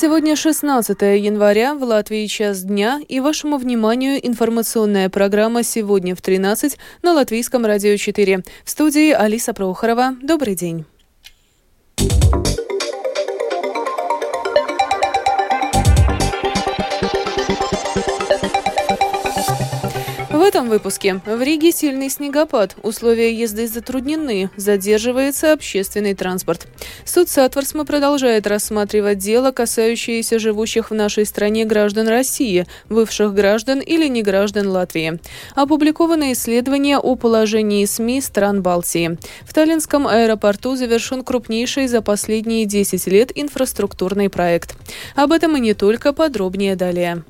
Сегодня 16 января, в Латвии час дня, и вашему вниманию информационная программа «Сегодня в 13» на Латвийском радио 4. В студии Алиса Прохорова. Добрый день. Этом выпуске. В Риге сильный снегопад. Условия езды затруднены. Задерживается общественный транспорт. Суд Сатворсма продолжает рассматривать дело, касающееся живущих в нашей стране граждан России, бывших граждан или неграждан Латвии. Опубликовано исследование о положении СМИ стран Балтии. В Таллинском аэропорту завершен крупнейший за последние 10 лет инфраструктурный проект. Об этом и не только, подробнее далее.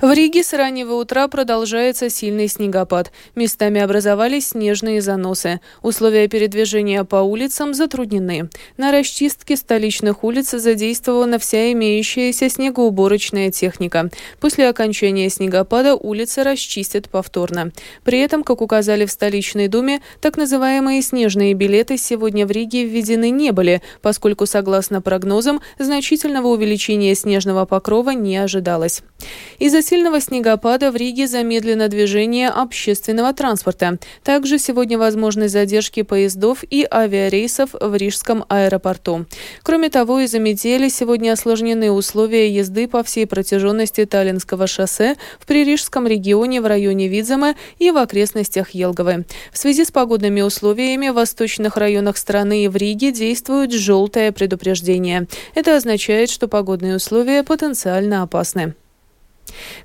В Риге с раннего утра продолжается сильный снегопад. Местами образовались снежные заносы. Условия передвижения по улицам затруднены. На расчистке столичных улиц задействована вся имеющаяся снегоуборочная техника. После окончания снегопада улицы расчистят повторно. При этом, как указали в столичной думе, так называемые снежные билеты сегодня в Риге введены не были, поскольку, согласно прогнозам, значительного увеличения снежного покрова не ожидалось. Из-за сильного снегопада в Риге замедлено движение общественного транспорта. Также сегодня возможны задержки поездов и авиарейсов в Рижском аэропорту. Кроме того, из-за метели сегодня осложнены условия езды по всей протяженности Таллинского шоссе в Пририжском регионе в районе Видзема и в окрестностях Елговы. В связи с погодными условиями в восточных районах страны и в Риге действует желтое предупреждение. Это означает, что погодные условия потенциально опасны.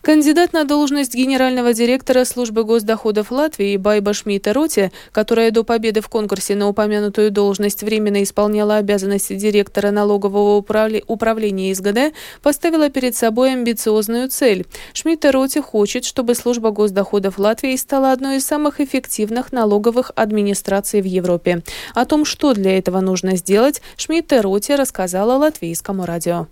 Кандидат на должность генерального директора службы госдоходов Латвии Байба Шмидта Роти, которая до победы в конкурсе на упомянутую должность временно исполняла обязанности директора налогового управления СГД, поставила перед собой амбициозную цель. Шмидта Роти хочет, чтобы служба госдоходов Латвии стала одной из самых эффективных налоговых администраций в Европе. О том, что для этого нужно сделать, Шмидта Роти рассказала латвийскому радио.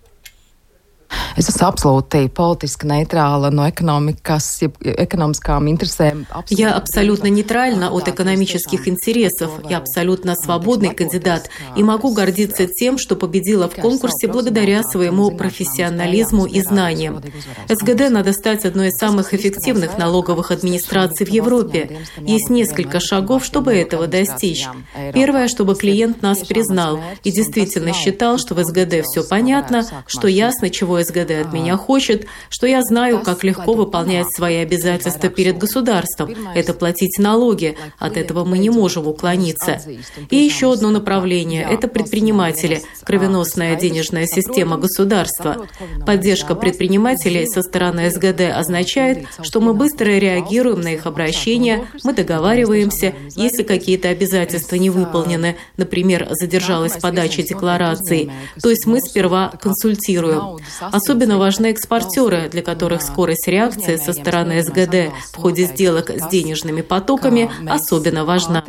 Es esmu absolūti politiski нейтрāла, но экономикас, экономическим интересам. Я абсолютно нейтральна от экономических интересов. Я абсолютно свободный кандидат и могу гордиться тем, что победила в конкурсе благодаря своему профессионализму и знаниям. СГД надо стать одной из самых эффективных налоговых администраций в Европе. Есть несколько шагов, чтобы этого достичь. Первое, чтобы клиент нас признал и действительно считал, что в СГД все понятно, что ясно, чего СГД от меня хочет, что я знаю, как легко выполнять свои обязательства перед государством. Это платить налоги. От этого мы не можем уклониться. И еще одно направление – это предприниматели, кровеносная денежная система государства. Поддержка предпринимателей со стороны СГД означает, что мы быстро реагируем на их обращения, мы договариваемся, если какие-то обязательства не выполнены, например, задержалась подача декларации, то есть мы сперва консультируем. Особенно важны экспортеры, для которых скорость реакции со стороны СГД в ходе сделок с денежными потоками особенно важна.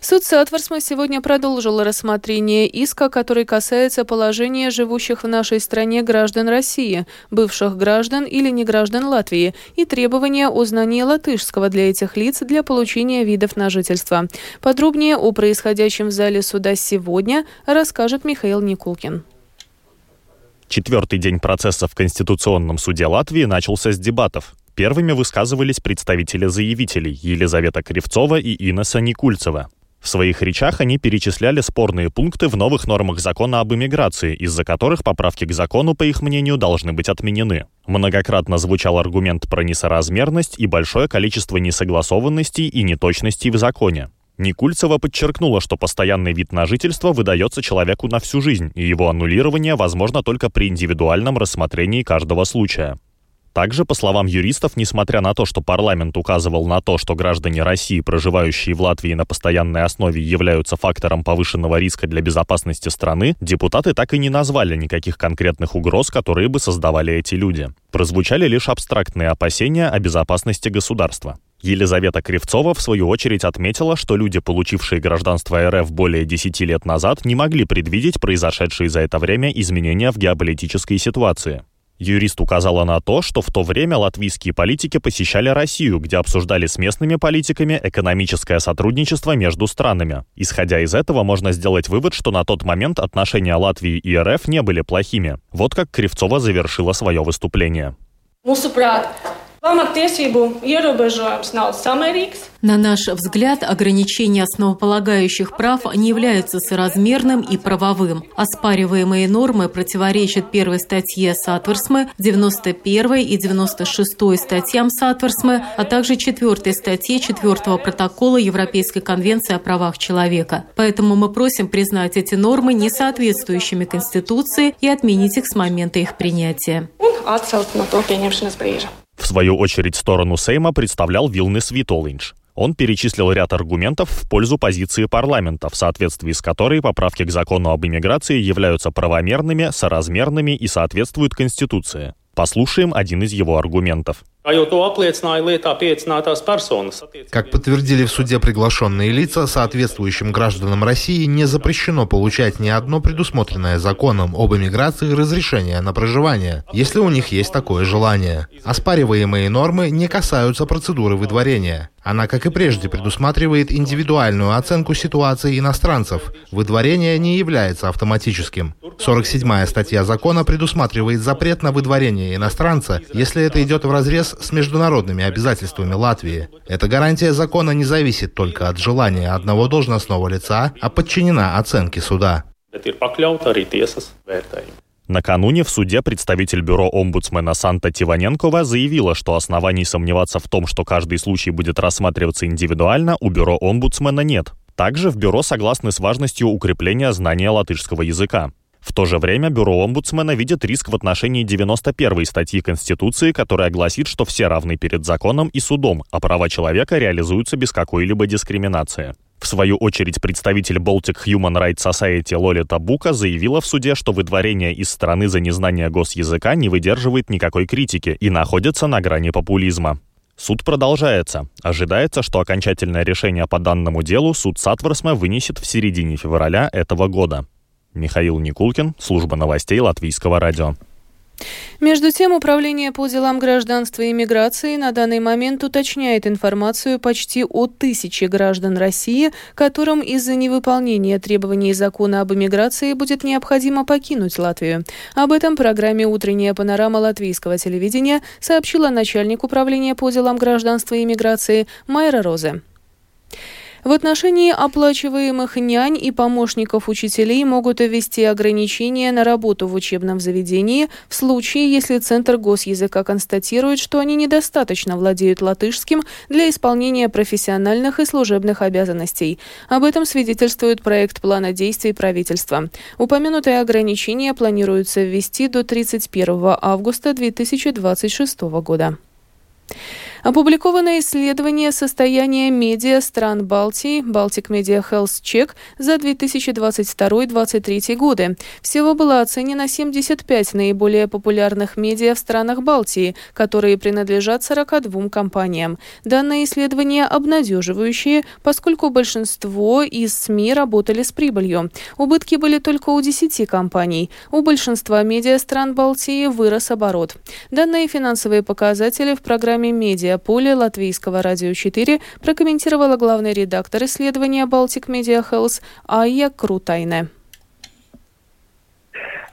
Суд Сатворсма сегодня продолжил рассмотрение иска, который касается положения живущих в нашей стране граждан России, бывших граждан или неграждан Латвии, и требования о знании латышского для этих лиц для получения видов на жительство. Подробнее о происходящем в зале суда сегодня расскажет Михаил Никулкин. Четвертый день процесса в Конституционном суде Латвии начался с дебатов. Первыми высказывались представители заявителей Елизавета Кривцова и Инесса Никульцева. В своих речах они перечисляли спорные пункты в новых нормах закона об иммиграции, из-за которых поправки к закону, по их мнению, должны быть отменены. Многократно звучал аргумент про несоразмерность и большое количество несогласованностей и неточностей в законе. Никульцева подчеркнула, что постоянный вид на жительство выдается человеку на всю жизнь, и его аннулирование возможно только при индивидуальном рассмотрении каждого случая. Также, по словам юристов, несмотря на то, что парламент указывал на то, что граждане России, проживающие в Латвии на постоянной основе, являются фактором повышенного риска для безопасности страны, депутаты так и не назвали никаких конкретных угроз, которые бы создавали эти люди. Прозвучали лишь абстрактные опасения о безопасности государства. Елизавета Кривцова, в свою очередь, отметила, что люди, получившие гражданство РФ более 10 лет назад, не могли предвидеть произошедшие за это время изменения в геополитической ситуации. Юрист указала на то, что в то время латвийские политики посещали Россию, где обсуждали с местными политиками экономическое сотрудничество между странами. Исходя из этого, можно сделать вывод, что на тот момент отношения Латвии и РФ не были плохими. Вот как Кривцова завершила свое выступление. На наш взгляд, ограничение основополагающих прав не является соразмерным и правовым. Оспариваемые нормы противоречат первой статье Сатверсмы, 91 и 96 статьям Сатверсмы, а также четвертой статье 4 протокола Европейской конвенции о правах человека. Поэтому мы просим признать эти нормы несоответствующими Конституции и отменить их с момента их принятия. В свою очередь сторону Сейма представлял Вилнес Витолинч. Он перечислил ряд аргументов в пользу позиции парламента, в соответствии с которой поправки к закону об иммиграции являются правомерными, соразмерными и соответствуют Конституции. Послушаем один из его аргументов. Как подтвердили в суде приглашенные лица, соответствующим гражданам России не запрещено получать ни одно предусмотренное законом об эмиграции разрешение на проживание, если у них есть такое желание. Оспариваемые нормы не касаются процедуры выдворения. Она, как и прежде, предусматривает индивидуальную оценку ситуации иностранцев. Выдворение не является автоматическим. 47-я статья закона предусматривает запрет на выдворение иностранца, если это идет в разрез с международными обязательствами Латвии. Эта гарантия закона не зависит только от желания одного должностного лица, а подчинена оценке суда. Накануне в суде представитель бюро омбудсмена Санта Тиваненкова заявила, что оснований сомневаться в том, что каждый случай будет рассматриваться индивидуально, у бюро омбудсмена нет. Также в бюро согласны с важностью укрепления знания латышского языка. В то же время Бюро омбудсмена видит риск в отношении 91 статьи Конституции, которая гласит, что все равны перед законом и судом, а права человека реализуются без какой-либо дискриминации. В свою очередь, представитель Baltic Human Rights Society Лолита Бука заявила в суде, что выдворение из страны за незнание госязыка не выдерживает никакой критики и находится на грани популизма. Суд продолжается. Ожидается, что окончательное решение по данному делу суд Сатворсме вынесет в середине февраля этого года. Михаил Никулкин, служба новостей Латвийского радио. Между тем, Управление по делам гражданства и миграции на данный момент уточняет информацию почти о тысяче граждан России, которым из-за невыполнения требований закона об иммиграции будет необходимо покинуть Латвию. Об этом программе «Утренняя панорама латвийского телевидения» сообщила начальник Управления по делам гражданства и миграции Майра Розе. В отношении оплачиваемых нянь и помощников учителей могут ввести ограничения на работу в учебном заведении в случае, если Центр госязыка констатирует, что они недостаточно владеют латышским для исполнения профессиональных и служебных обязанностей. Об этом свидетельствует проект плана действий правительства. Упомянутые ограничения планируется ввести до 31 августа 2026 года. Опубликовано исследование состояния медиа стран Балтии Baltic Media Health Check за 2022-2023 годы. Всего было оценено 75 наиболее популярных медиа в странах Балтии, которые принадлежат 42 компаниям. Данные исследования обнадеживающие, поскольку большинство из СМИ работали с прибылью. Убытки были только у 10 компаний. У большинства медиа стран Балтии вырос оборот. Данные финансовые показатели в программе «Медиа медиаполе Латвийского радио 4 прокомментировала главный редактор исследования Baltic Media Health Айя Крутайне.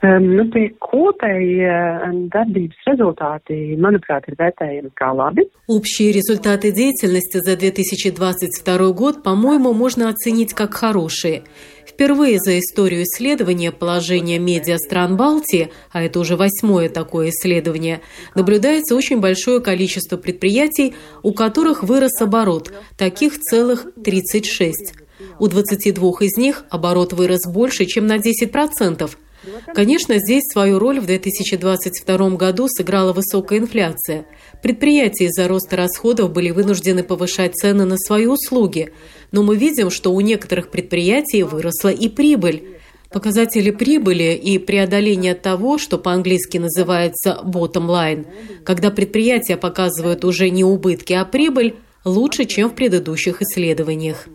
Nu, tie kopējie darbības результаты, manuprāt, ir vērtējami kā labi. Общие результаты деятельности за 2022 год, по-моему, можно оценить как хорошие. Впервые за историю исследования положения медиа стран Балтии, а это уже восьмое такое исследование, наблюдается очень большое количество предприятий, у которых вырос оборот, таких целых 36. У 22 из них оборот вырос больше, чем на 10%. Конечно, здесь свою роль в 2022 году сыграла высокая инфляция. Предприятия из-за роста расходов были вынуждены повышать цены на свои услуги, но мы видим, что у некоторых предприятий выросла и прибыль. Показатели прибыли и преодоление того, что по-английски называется bottom line, когда предприятия показывают уже не убытки, а прибыль, лучше, чем в предыдущих исследованиях.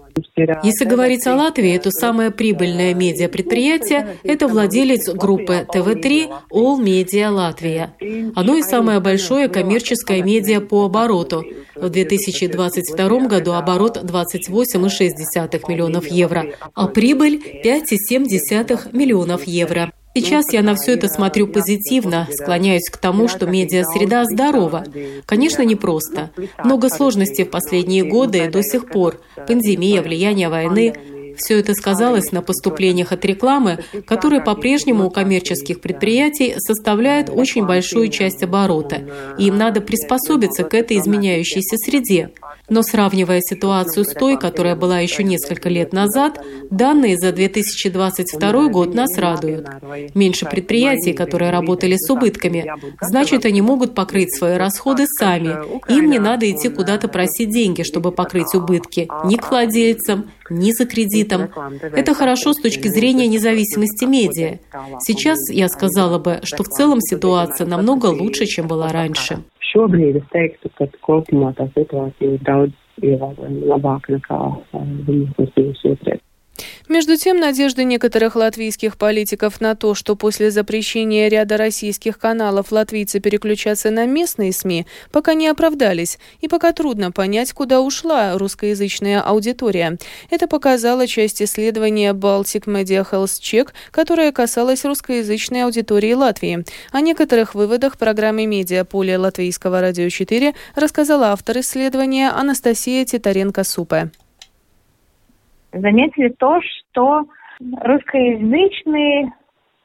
Если говорить о Латвии, то самое прибыльное медиапредприятие – это владелец группы ТВ3 All Media Латвия. Оно и самое большое коммерческое медиа по обороту. В 2022 году оборот 28,6 миллионов евро, а прибыль 5,7 миллионов евро. Сейчас я на все это смотрю позитивно, склоняюсь к тому, что медиа-среда здорова. Конечно, непросто. Много сложностей в последние годы и до сих пор. Пандемия, влияние войны. Все это сказалось на поступлениях от рекламы, которые по-прежнему у коммерческих предприятий составляют очень большую часть оборота. И им надо приспособиться к этой изменяющейся среде. Но сравнивая ситуацию с той, которая была еще несколько лет назад, данные за 2022 год нас радуют. Меньше предприятий, которые работали с убытками. Значит, они могут покрыть свои расходы сами. Им не надо идти куда-то просить деньги, чтобы покрыть убытки. Ни к владельцам, ни за кредитом. Это хорошо с точки зрения независимости медиа. Сейчас я сказала бы, что в целом ситуация намного лучше, чем была раньше. Šobrīd es teiktu, ka kopumā tā situācija ir daudz ievērojami labāka nekā viņa ir bijusi iepriekš. Между тем, надежды некоторых латвийских политиков на то, что после запрещения ряда российских каналов латвийцы переключатся на местные СМИ, пока не оправдались, и пока трудно понять, куда ушла русскоязычная аудитория. Это показала часть исследования Baltic Media Health Check, которая касалась русскоязычной аудитории Латвии. О некоторых выводах программы «Медиаполе» Латвийского радио 4 рассказала автор исследования Анастасия Титаренко-Супе заметили то, что русскоязычные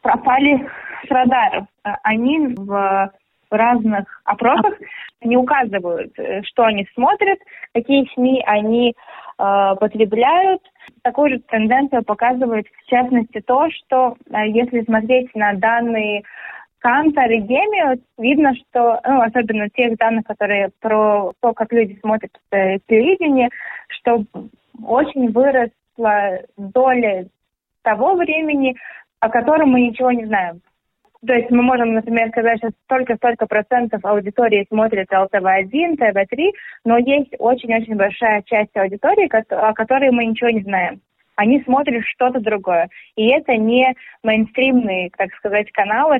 пропали с радаров. Они в разных опросах не указывают, что они смотрят, какие СМИ они э, потребляют. Такую же тенденцию показывает, в частности, то, что э, если смотреть на данные Кантор и Гемио, видно, что, ну, особенно тех данных, которые про то, как люди смотрят э, телевидение, что очень вырос выросла доля того времени, о котором мы ничего не знаем. То есть мы можем, например, сказать, что столько-столько процентов аудитории смотрит ЛТВ-1, ТВ-3, но есть очень-очень большая часть аудитории, о которой мы ничего не знаем они смотрят что-то другое. И это не мейнстримные, так сказать, каналы.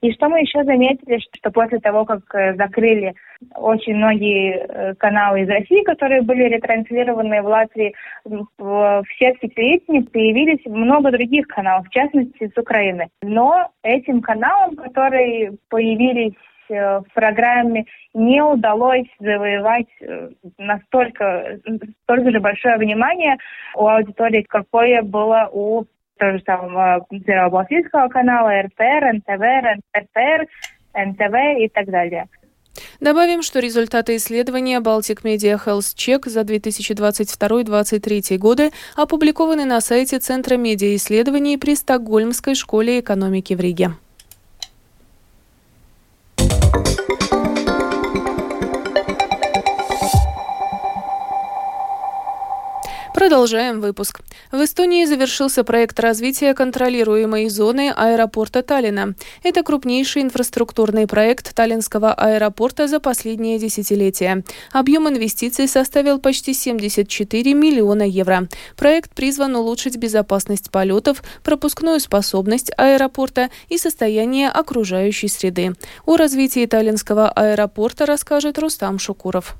И что мы еще заметили, что после того, как э, закрыли очень многие э, каналы из России, которые были ретранслированы в Латвии, в сетке телевидения появились много других каналов, в частности, с Украины. Но этим каналам, которые появились в программе не удалось завоевать э, настолько столько же большое внимание у аудитории, какое было у того же самого Первобалтийского канала, РТР, НТВ, РТР, НТВ и так далее. Добавим, что результаты исследования Baltic Media Health Check за 2022-2023 годы опубликованы на сайте Центра медиаисследований при Стокгольмской школе экономики в Риге. Thank you. Продолжаем выпуск. В Эстонии завершился проект развития контролируемой зоны аэропорта Таллина. Это крупнейший инфраструктурный проект Таллинского аэропорта за последние десятилетия. Объем инвестиций составил почти 74 миллиона евро. Проект призван улучшить безопасность полетов, пропускную способность аэропорта и состояние окружающей среды. О развитии Таллинского аэропорта расскажет Рустам Шукуров.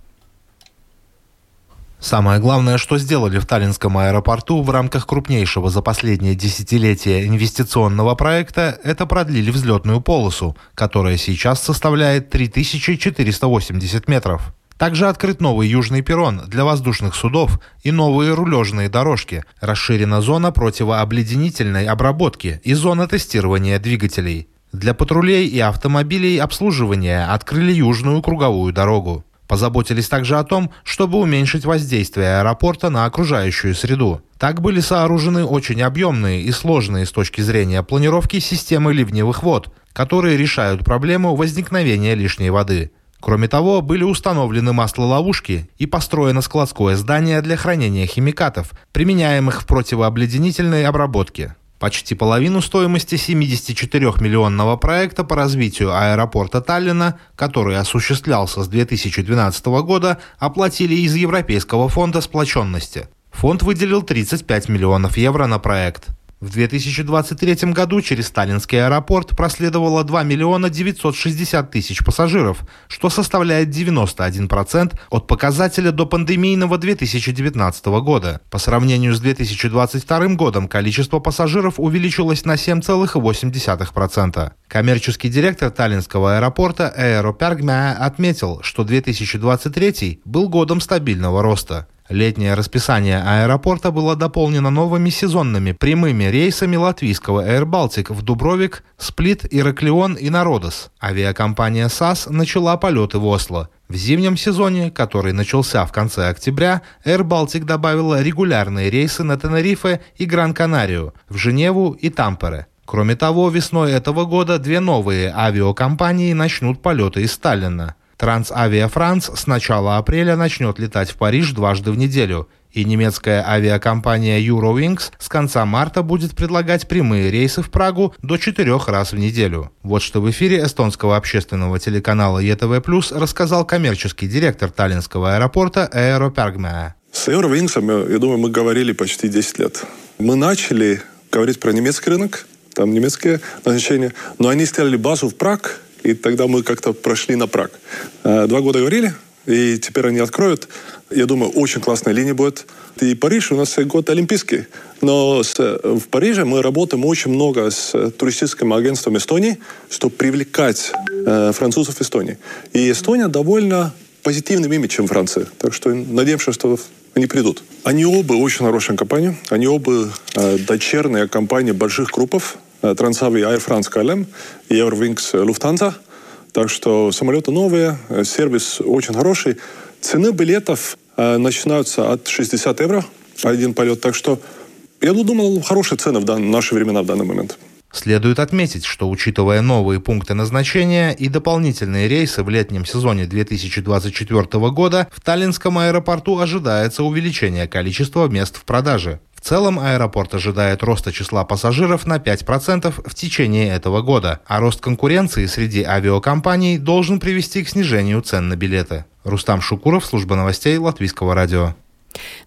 Самое главное, что сделали в Таллинском аэропорту в рамках крупнейшего за последнее десятилетие инвестиционного проекта, это продлили взлетную полосу, которая сейчас составляет 3480 метров. Также открыт новый южный перрон для воздушных судов и новые рулежные дорожки. Расширена зона противообледенительной обработки и зона тестирования двигателей. Для патрулей и автомобилей обслуживания открыли южную круговую дорогу. Позаботились также о том, чтобы уменьшить воздействие аэропорта на окружающую среду. Так были сооружены очень объемные и сложные с точки зрения планировки системы ливневых вод, которые решают проблему возникновения лишней воды. Кроме того, были установлены маслоловушки и построено складское здание для хранения химикатов, применяемых в противообледенительной обработке. Почти половину стоимости 74-миллионного проекта по развитию аэропорта Таллина, который осуществлялся с 2012 года, оплатили из Европейского фонда сплоченности. Фонд выделил 35 миллионов евро на проект. В 2023 году через Сталинский аэропорт проследовало 2 миллиона 960 тысяч пассажиров, что составляет 91% от показателя до пандемийного 2019 года. По сравнению с 2022 годом количество пассажиров увеличилось на 7,8%. Коммерческий директор Таллинского аэропорта Эйро Пергмя отметил, что 2023 был годом стабильного роста. Летнее расписание аэропорта было дополнено новыми сезонными прямыми рейсами латвийского Air Baltic в Дубровик, Сплит, Ираклион и Народос. Авиакомпания САС начала полеты в Осло. В зимнем сезоне, который начался в конце октября, Air Baltic добавила регулярные рейсы на Тенерифе и Гран-Канарию, в Женеву и Тампере. Кроме того, весной этого года две новые авиакомпании начнут полеты из Сталина. Трансавиа Франц с начала апреля начнет летать в Париж дважды в неделю, и немецкая авиакомпания Eurowings с конца марта будет предлагать прямые рейсы в Прагу до четырех раз в неделю. Вот что в эфире эстонского общественного телеканала ЕТВ+, рассказал коммерческий директор Таллинского аэропорта Эро Пергмеа. С Eurowings, я думаю, мы говорили почти 10 лет. Мы начали говорить про немецкий рынок, там немецкие назначения, но они сделали базу в Праг, и тогда мы как-то прошли на Праг. Э, два года говорили, и теперь они откроют. Я думаю, очень классная линия будет. И Париж у нас год олимпийский. Но с, в Париже мы работаем очень много с туристическим агентством Эстонии, чтобы привлекать э, французов в Эстонии. И Эстония довольно позитивным имиджем Франции. Так что надеемся, что они придут. Они оба очень хорошая компания. Они оба э, дочерные компании больших группов. Трансавиа Air France KLM Eurowings Lufthansa. Так что самолеты новые, сервис очень хороший. Цены билетов э, начинаются от 60 евро один полет. Так что я думал, хорошие цены в дан, наши времена в данный момент. Следует отметить, что учитывая новые пункты назначения и дополнительные рейсы в летнем сезоне 2024 года, в Таллинском аэропорту ожидается увеличение количества мест в продаже. Целом аэропорт ожидает роста числа пассажиров на 5% в течение этого года, а рост конкуренции среди авиакомпаний должен привести к снижению цен на билеты. Рустам Шукуров, служба новостей Латвийского радио.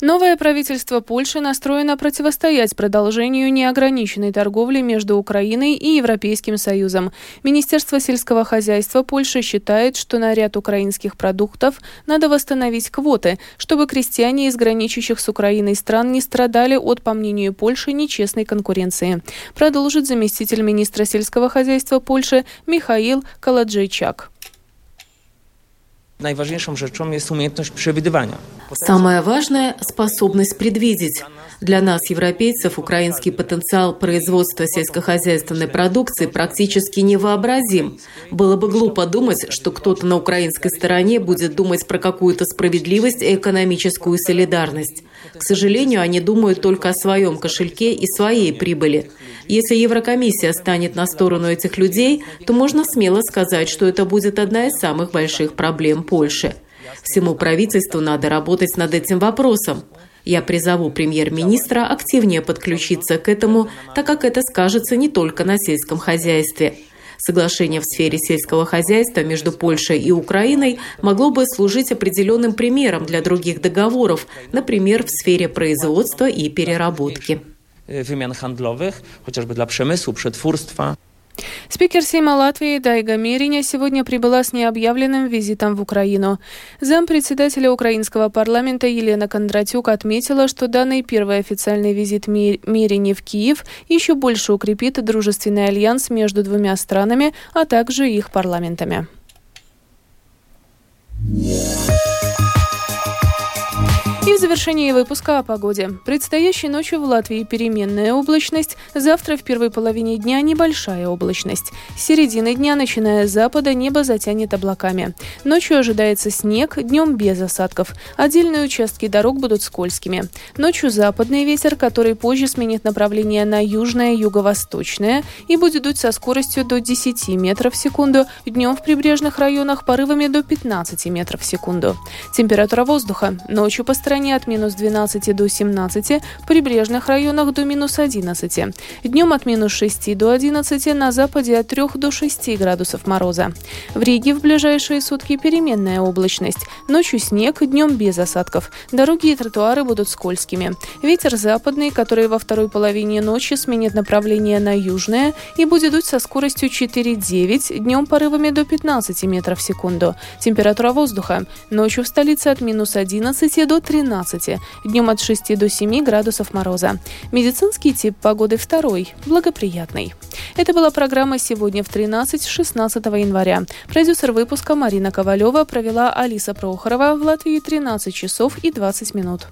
Новое правительство Польши настроено противостоять продолжению неограниченной торговли между Украиной и Европейским Союзом. Министерство сельского хозяйства Польши считает, что на ряд украинских продуктов надо восстановить квоты, чтобы крестьяне из граничащих с Украиной стран не страдали от, по мнению Польши, нечестной конкуренции. Продолжит заместитель министра сельского хозяйства Польши Михаил Каладжейчак. Najważniejszą rzeczą jest umiejętność przewidywania. Самое важное – способность предвидеть. Для нас, европейцев, украинский потенциал производства сельскохозяйственной продукции практически невообразим. Было бы глупо думать, что кто-то на украинской стороне будет думать про какую-то справедливость и экономическую солидарность. К сожалению, они думают только о своем кошельке и своей прибыли. Если Еврокомиссия станет на сторону этих людей, то можно смело сказать, что это будет одна из самых больших проблем Польши. Всему правительству надо работать над этим вопросом. Я призову премьер-министра активнее подключиться к этому, так как это скажется не только на сельском хозяйстве. Соглашение в сфере сельского хозяйства между Польшей и Украиной могло бы служить определенным примером для других договоров, например, в сфере производства и переработки. Wymian handlowych, chociażby dla przemysłu, przetwórstwa. Спикер Сейма Латвии Дайга Мериня сегодня прибыла с необъявленным визитом в Украину. Зампредседателя украинского парламента Елена Кондратюк отметила, что данный первый официальный визит Мерини в Киев еще больше укрепит дружественный альянс между двумя странами, а также их парламентами. И в завершении выпуска о погоде. Предстоящей ночью в Латвии переменная облачность, завтра в первой половине дня небольшая облачность. С середины дня, начиная с запада, небо затянет облаками. Ночью ожидается снег, днем без осадков. Отдельные участки дорог будут скользкими. Ночью западный ветер, который позже сменит направление на южное, юго-восточное и будет дуть со скоростью до 10 метров в секунду, днем в прибрежных районах порывами до 15 метров в секунду. Температура воздуха. Ночью по Казани от минус 12 до 17, в прибрежных районах до минус 11. Днем от минус 6 до 11, на западе от 3 до 6 градусов мороза. В Риге в ближайшие сутки переменная облачность. Ночью снег, днем без осадков. Дороги и тротуары будут скользкими. Ветер западный, который во второй половине ночи сменит направление на южное и будет дуть со скоростью 4-9, днем порывами до 15 метров в секунду. Температура воздуха. Ночью в столице от минус 11 до 13, днем от 6 до 7 градусов мороза. Медицинский тип погоды второй, благоприятный. Это была программа «Сегодня в 13» 16 января. Продюсер выпуска Марина Ковалева провела Алиса Прохорова в Латвии 13 часов и 20 минут.